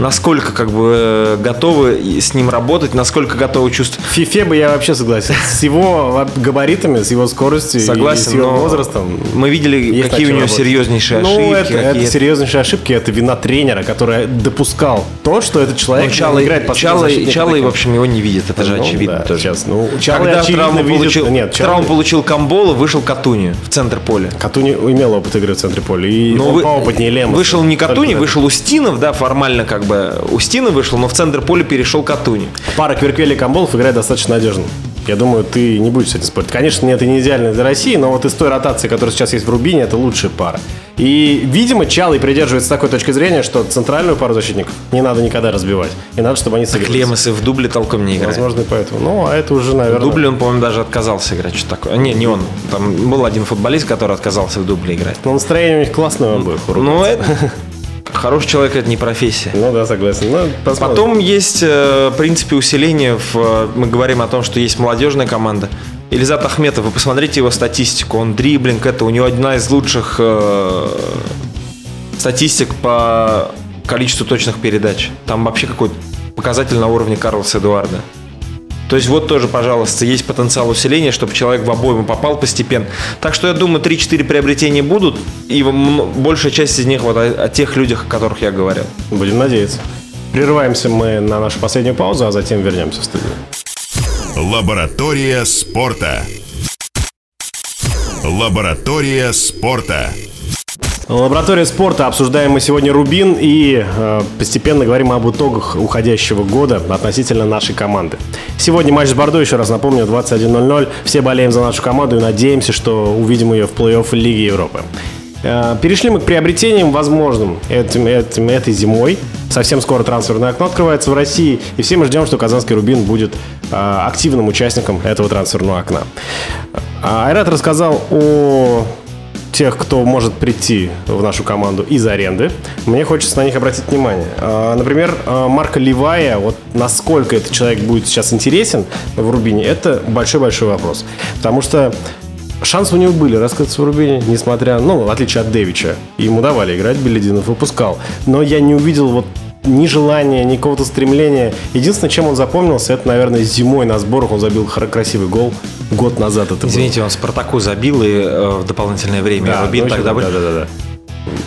Speaker 3: Насколько как бы э, готовы и с ним работать, насколько готовы чувствовать.
Speaker 2: В Фифе бы я вообще согласен. С его габаритами, с его скоростью и
Speaker 3: Согласен,
Speaker 2: с его возрастом.
Speaker 3: мы видели, какие у него
Speaker 2: работать.
Speaker 3: серьезнейшие
Speaker 2: ну,
Speaker 3: ошибки.
Speaker 2: это, это
Speaker 3: какие-
Speaker 2: серьезнейшие ошибки, это вина тренера, который допускал то, что этот
Speaker 3: Ну,
Speaker 2: человек
Speaker 3: Чалый,
Speaker 2: играет по
Speaker 3: Чалый, Чалый, в общем, его не видит, это же
Speaker 2: Ну,
Speaker 3: очевидно
Speaker 2: да,
Speaker 3: тоже.
Speaker 2: сейчас, ну, Чалый
Speaker 3: Когда травму
Speaker 2: видит-
Speaker 3: получил,
Speaker 2: нет, Чалый-
Speaker 3: травму получил Камбола, вышел Катуни в центр поля.
Speaker 2: Катуни имел опыт игры в центре поля. И
Speaker 3: Но
Speaker 2: он
Speaker 3: вы-
Speaker 2: поопытнее Лемоса.
Speaker 3: Вышел не Катуни, вышел Устинов, да, формально как бы Устинов вышел, но в центр поля перешел Катуни.
Speaker 2: Пара Кверквели и Камболов играет достаточно надежно. Я думаю, ты не будешь с этим спорить. Конечно, это не идеально для России, но вот из той ротации, которая сейчас есть в Рубине, это лучшая пара. И, видимо, Чалый придерживается такой точки зрения, что центральную пару защитников не надо никогда разбивать. И надо, чтобы они сыграли.
Speaker 3: Клемес и в дубле толком не играет.
Speaker 2: Возможно, и поэтому. Ну, а это уже, наверное...
Speaker 3: В дубле он, по-моему, даже отказался играть. Что такое? Не, не он. Там был один футболист, который отказался в дубле играть.
Speaker 2: Но настроение у них классное у обоих.
Speaker 3: Ну, это... Хороший человек это не профессия.
Speaker 2: Ну да, согласен. Ну, посмотрим.
Speaker 3: Потом есть, э, в принципе, усиление. В, мы говорим о том, что есть молодежная команда. Илизат Ахметов, вы посмотрите его статистику. Он дриблинг, это у него одна из лучших э, статистик по количеству точных передач. Там вообще какой-то показатель на уровне Карлоса Эдуарда. То есть вот тоже, пожалуйста, есть потенциал усиления, чтобы человек в обойму попал постепенно. Так что я думаю, 3-4 приобретения будут, и большая часть из них вот о, о тех людях, о которых я говорил.
Speaker 2: Будем надеяться. Прерываемся мы на нашу последнюю паузу, а затем вернемся в студию.
Speaker 1: Лаборатория спорта. Лаборатория спорта.
Speaker 2: Лаборатория спорта. Обсуждаем мы сегодня Рубин и э, постепенно говорим об итогах уходящего года относительно нашей команды. Сегодня матч с Бордо, еще раз напомню, 21.00. Все болеем за нашу команду и надеемся, что увидим ее в плей-офф Лиги Европы. Э, перешли мы к приобретениям возможным этим, этим, этой зимой. Совсем скоро трансферное окно открывается в России, и все мы ждем, что казанский Рубин будет а, активным участником этого трансферного окна. А, Айрат рассказал о тех, кто может прийти в нашу команду из аренды. Мне хочется на них обратить внимание. А, Например, а, Марка Ливая, вот насколько этот человек будет сейчас интересен в Рубине, это большой-большой вопрос. Потому что Шансы у него были раскрыться в Рубине, несмотря, ну, в отличие от Дэвича. Ему давали играть, Белединов выпускал. Но я не увидел вот ни желания, ни какого-то стремления. Единственное, чем он запомнился, это, наверное, зимой на сборах он забил красивый гол год назад. Это
Speaker 3: Извините, он Спартаку забил и э, в дополнительное время
Speaker 2: было. Да,
Speaker 3: Рубин
Speaker 2: ну,
Speaker 3: тогда
Speaker 2: да, да, да, да.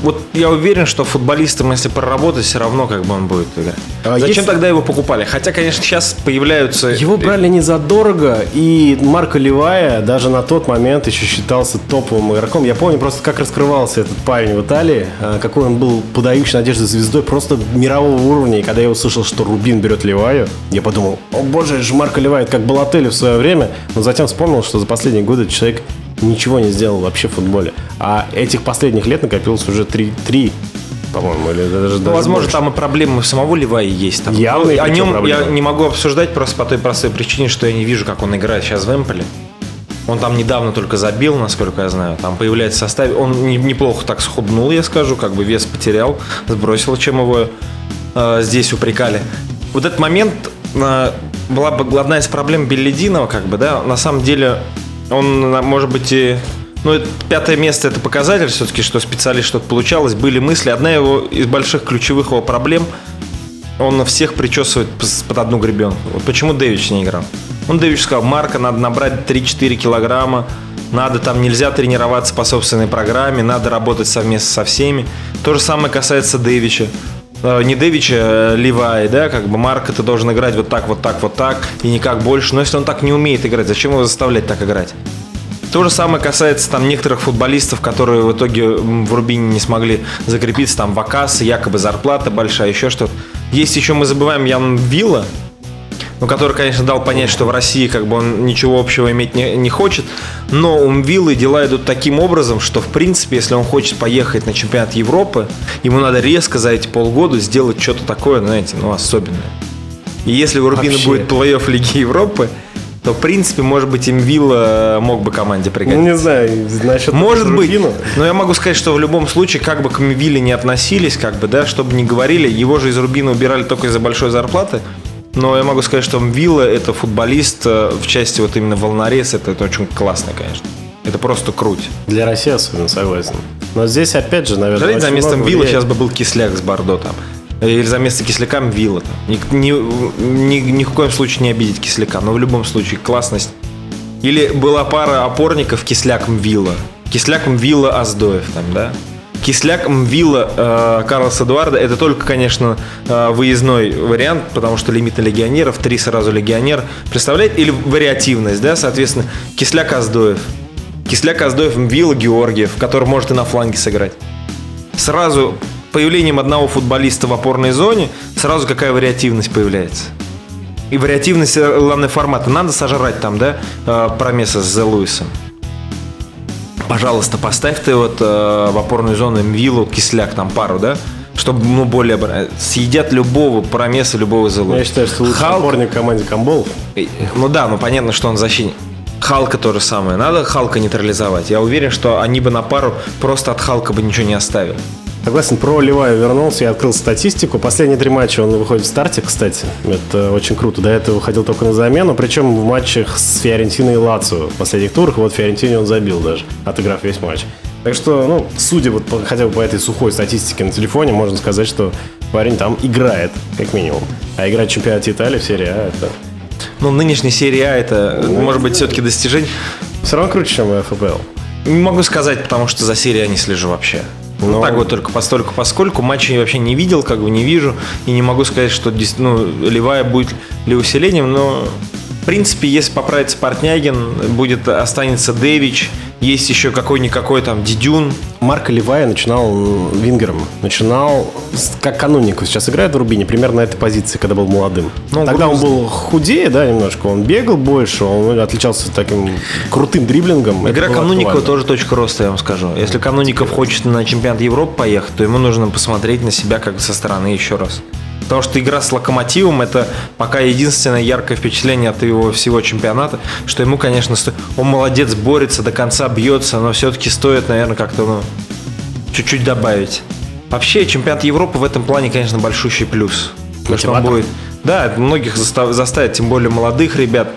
Speaker 3: Вот я уверен, что футболистам, если проработать, все равно как бы он будет играть.
Speaker 2: А
Speaker 3: Зачем
Speaker 2: есть-
Speaker 3: тогда его покупали? Хотя, конечно, сейчас появляются...
Speaker 2: Его брали не задорого, и Марко Ливая даже на тот момент еще считался топовым игроком. Я помню просто, как раскрывался этот парень в Италии, а, какой он был подающий надежды звездой, просто мирового уровня. И когда я услышал, что Рубин берет Ливаю, я подумал, о боже, это же Марко Ливая, это как Балотелли в свое время. Но затем вспомнил, что за последние годы человек ничего не сделал вообще в футболе. А этих последних лет накопилось уже три, три по-моему, или даже
Speaker 3: Ну,
Speaker 2: даже
Speaker 3: возможно,
Speaker 2: больше.
Speaker 3: там и проблемы самого Ливаи есть. Там.
Speaker 2: Явные
Speaker 3: Ну, о нем
Speaker 2: проблемы.
Speaker 3: я не могу обсуждать просто по той простой причине, что я не вижу, как он играет сейчас в Эмполе. Он там недавно только забил, насколько я знаю. Там появляется в составе. Он не- неплохо так схуднул, я скажу, как бы вес потерял, сбросил, чем его э, здесь упрекали. Вот этот момент э, была бы одна из проблем Беллидинова, как бы, да. На самом деле, он, может быть, и ну, пятое место это показатель все-таки, что специалист что-то получалось. Были мысли. Одна его из больших ключевых его проблем он всех причесывает под одну гребенку. Вот почему Дэвич не играл? Он Дэвич сказал, Марка, надо набрать 3-4 килограмма, надо там, нельзя тренироваться по собственной программе, надо работать совместно со всеми. То же самое касается Дэвича. Э, Не Дэвича, а Ливай, да, как бы Марка ты должен играть вот так, вот так, вот так, и никак больше. Но если он так не умеет играть, зачем его заставлять так играть? То же самое касается там некоторых футболистов, которые в итоге в Рубине не смогли закрепиться, там Вакасы, якобы зарплата большая, еще что-то. Есть еще, мы забываем, Ян Вилла, ну, который, конечно, дал понять, что в России как бы он ничего общего иметь не, не хочет, но у Мвиллы дела идут таким образом, что, в принципе, если он хочет поехать на чемпионат Европы, ему надо резко за эти полгода сделать что-то такое, знаете, ну, особенное. И если у Рубина
Speaker 2: Вообще.
Speaker 3: будет плей-офф Лиги Европы, то, в принципе, может быть, им Вилла мог бы команде
Speaker 2: Ну,
Speaker 3: пригодиться.
Speaker 2: не знаю, насчет
Speaker 3: Может быть,
Speaker 2: Рубина.
Speaker 3: но я могу сказать, что в любом случае, как бы к Вилле не относились, как бы, да, чтобы не говорили, его же из Рубина убирали только из-за большой зарплаты. Но я могу сказать, что Вилла это футболист э, в части вот именно волнорез, это, это очень классно, конечно. Это просто круть.
Speaker 2: Для России особенно, согласен. Но здесь, опять же, наверное...
Speaker 3: Жалеть, за местом Вилла сейчас бы был Кисляк с Бордо там. Или за место Кисляка Вилла там. Ни, ни, ни- ни в коем случае не обидеть Кисляка, но в любом случае классность. Или была пара опорников Кисляк Мвилла. Кисляк Мвилла Аздоев там, да? Кисляк Мвилла э, Карлос Эдуарда это только, конечно, э, выездной вариант, потому что лимит на легионеров, три сразу легионер. Представляете? Или вариативность, да, соответственно, Кисляк Аздоев. Кисляк Аздоев Мвилла Георгиев, который может и на фланге сыграть сразу появлением одного футболиста в опорной зоне, сразу какая вариативность появляется. И вариативность, э, главное, формата. Надо сожрать там, да, э, промеса с Зе Луисом. Пожалуйста, поставь ты вот э, в опорную зону Мвилу, Кисляк, там пару, да, чтобы, ну, более... Съедят любого промеса, любого Зе
Speaker 2: Я считаю, что лучший
Speaker 3: Халк-
Speaker 2: опорник в команде Камболов.
Speaker 3: и- Ну да, ну понятно, что он защитник. Халка то же самое. Надо Халка нейтрализовать. Я уверен, что они бы на пару просто от Халка бы ничего не оставили.
Speaker 2: Согласен, про Ливаю вернулся, я открыл статистику. Последние три матча он выходит в старте, кстати. Это очень круто. До этого выходил только на замену, причем в матчах с Фиорентиной и Лацио в последних турах. Вот Фиорентине он забил даже, отыграв весь матч. Так что, ну, судя вот по- хотя бы по этой сухой статистике на телефоне, можно сказать, что парень там играет, как минимум. А играть в чемпионате Италии в серии А, это
Speaker 3: Ну, нынешняя серия А это, может быть, все-таки достижение.
Speaker 2: все равно круче, чем ФПЛ.
Speaker 3: Не могу сказать, потому что за серию я не слежу вообще. Ну, так вот только постольку, поскольку матчей я вообще не видел, как бы не вижу, и не могу сказать, что ну, Ливая будет ли усилением, но в принципе, если поправится Портнягин, будет, останется Дэвич, Есть еще какой-никакой там Дидюн.
Speaker 2: Марко Левая начинал вингером. Начинал как канонику. Сейчас играет в Рубине примерно на этой позиции, когда был молодым. Ну, Тогда он был худее, да, немножко. Он бегал больше, он отличался таким крутым дриблингом.
Speaker 3: Игра Кануникова тоже точка роста, я вам скажу. Если Кануников хочет на чемпионат Европы поехать, то ему нужно посмотреть на себя как со стороны еще раз. Потому что игра с Локомотивом это пока единственное яркое впечатление от его всего чемпионата, что ему, конечно, сто... он молодец, борется, до конца бьется, но все-таки стоит, наверное, как-то ну, чуть-чуть добавить. Вообще, чемпионат Европы в этом плане, конечно, большущий плюс. Потому что он будет, да, многих застав... заставит, тем более молодых ребят,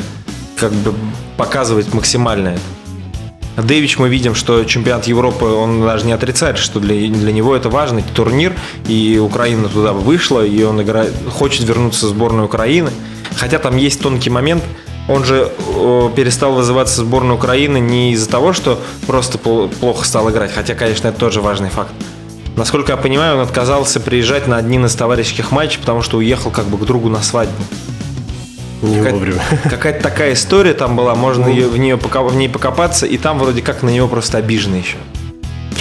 Speaker 3: как бы показывать максимально это. Дэвич мы видим, что чемпионат Европы, он даже не отрицает, что для, для него это важный турнир, и Украина туда вышла, и он играет, хочет вернуться в сборную Украины. Хотя там есть тонкий момент, он же э, перестал вызываться в сборную Украины не из-за того, что просто плохо стал играть, хотя, конечно, это тоже важный факт. Насколько я понимаю, он отказался приезжать на один из товарищеских матчей, потому что уехал как бы к другу на свадьбу.
Speaker 2: Не какая вовремя.
Speaker 3: Какая-то такая история там была, можно ну. ее, в, нее, в ней покопаться, и там вроде как на него просто обижены еще.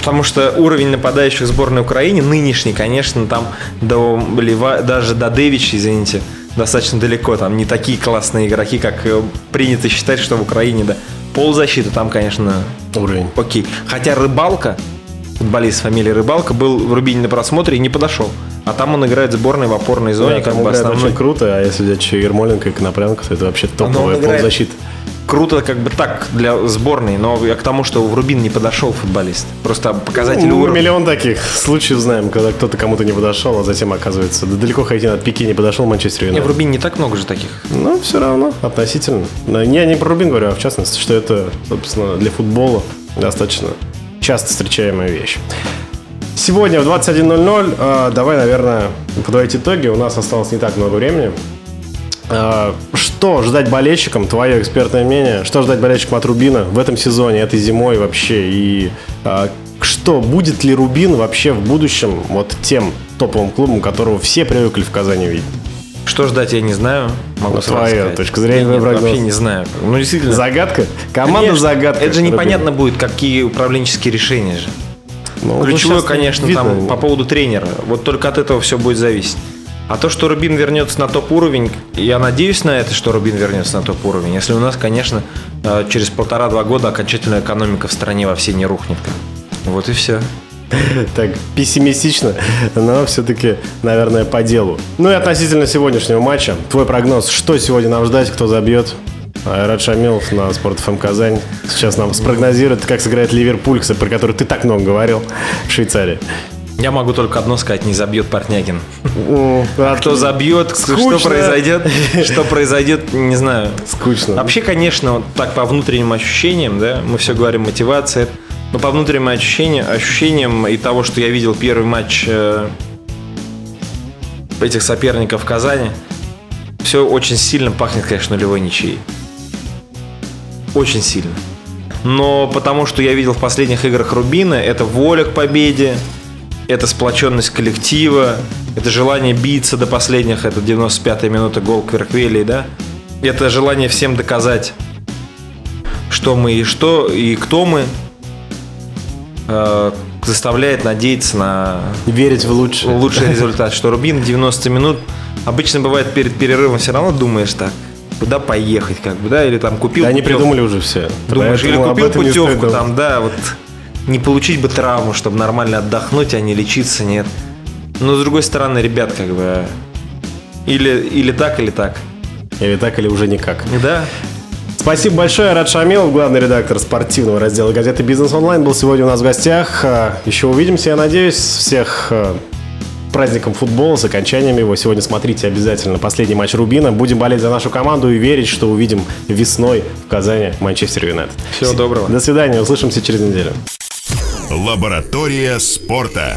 Speaker 3: Потому что уровень нападающих сборной Украины нынешний, конечно, там до Лева, даже до Дэвича, извините, достаточно далеко. Там не такие классные игроки, как э, принято считать, что в Украине, да. Ползащита там, конечно,
Speaker 2: уровень.
Speaker 3: Окей. Хотя рыбалка, футболист фамилии Рыбалка, был в Рубине на просмотре и не подошел. А там он играет сборной в опорной зоне,
Speaker 2: да, как бы основной. очень круто, а если взять еще Ермоленко и Конопрянка, то это вообще топовая полузащита.
Speaker 3: Круто как бы так для сборной, но я к тому, что в Рубин не подошел футболист. Просто показатель
Speaker 2: ну, уровня. Миллион таких случаев знаем, когда кто-то кому-то не подошел, а затем оказывается, да далеко ходить от Пике не подошел Манчестер Юнайтед.
Speaker 3: В Рубин не так много же таких.
Speaker 2: Ну, все равно, относительно. Я не про Рубин говорю, а в частности, что это, собственно, для футбола достаточно часто встречаемая вещь. Сегодня в 21.00 э, давай, наверное, подводить итоги. У нас осталось не так много времени. Э, что ждать болельщикам? Твое экспертное мнение. Что ждать болельщикам от Рубина в этом сезоне, этой зимой вообще? И э, что, будет ли Рубин вообще в будущем вот тем топовым клубом, которого все привыкли в Казани видеть?
Speaker 3: Что ждать, я не знаю.
Speaker 2: Могу Твоя сказать. точка зрения,
Speaker 3: нет, вообще не знаю.
Speaker 2: Ну, действительно. Загадка? Команда Конечно, загадка.
Speaker 3: Это же непонятно будет, какие управленческие решения же. Ну, Ключевое, конечно, видно. там по поводу тренера. Вот только от этого все будет зависеть. А то, что Рубин вернется на топ-уровень, я надеюсь на это, что Рубин вернется на топ-уровень. Если у нас, конечно, э, через полтора-два года окончательная экономика в стране во всей не рухнет. Вот и все.
Speaker 2: Так, пессимистично, но все-таки, наверное, по делу. Ну и относительно сегодняшнего матча. Твой прогноз, что сегодня нам ждать, кто забьет? Айрат Шамилов на Спорт ФМ Казань сейчас нам спрогнозирует, как сыграет Ливерпуль, про который ты так много говорил в Швейцарии.
Speaker 3: Я могу только одно сказать, не забьет Портнягин. А кто забьет, Скучно. что произойдет, что произойдет, не знаю.
Speaker 2: Скучно.
Speaker 3: Вообще, конечно, вот так по внутренним ощущениям, да, мы все говорим мотивация, но по внутренним ощущениям, ощущениям и того, что я видел первый матч э, этих соперников в Казани, все очень сильно пахнет, конечно, нулевой ничьей. Очень сильно. Но потому что я видел в последних играх Рубина, это воля к победе, это сплоченность коллектива, это желание биться до последних, это 95-я минута гол Кверквелей, да? Это желание всем доказать, что мы и что, и кто мы, э, заставляет надеяться на...
Speaker 2: Верить в лучший.
Speaker 3: лучший результат, что Рубин 90 минут, обычно бывает перед перерывом все равно думаешь так, куда поехать, как бы, да, или там купил.
Speaker 2: Да, они придумали уже все.
Speaker 3: Думаешь, или купил путевку там, да, вот не получить бы травму, чтобы нормально отдохнуть, а не лечиться, нет. Но с другой стороны, ребят, как бы, или, или так, или так.
Speaker 2: Или так, или уже никак.
Speaker 3: Да.
Speaker 2: Спасибо большое. Рад Шамилов, главный редактор спортивного раздела газеты «Бизнес онлайн» был сегодня у нас в гостях. Еще увидимся, я надеюсь. Всех праздником футбола, с окончанием его. Сегодня смотрите обязательно последний матч Рубина. Будем болеть за нашу команду и верить, что увидим весной в Казани Манчестер Юнайтед.
Speaker 3: Всего доброго.
Speaker 2: До свидания, услышимся через неделю.
Speaker 1: Лаборатория спорта.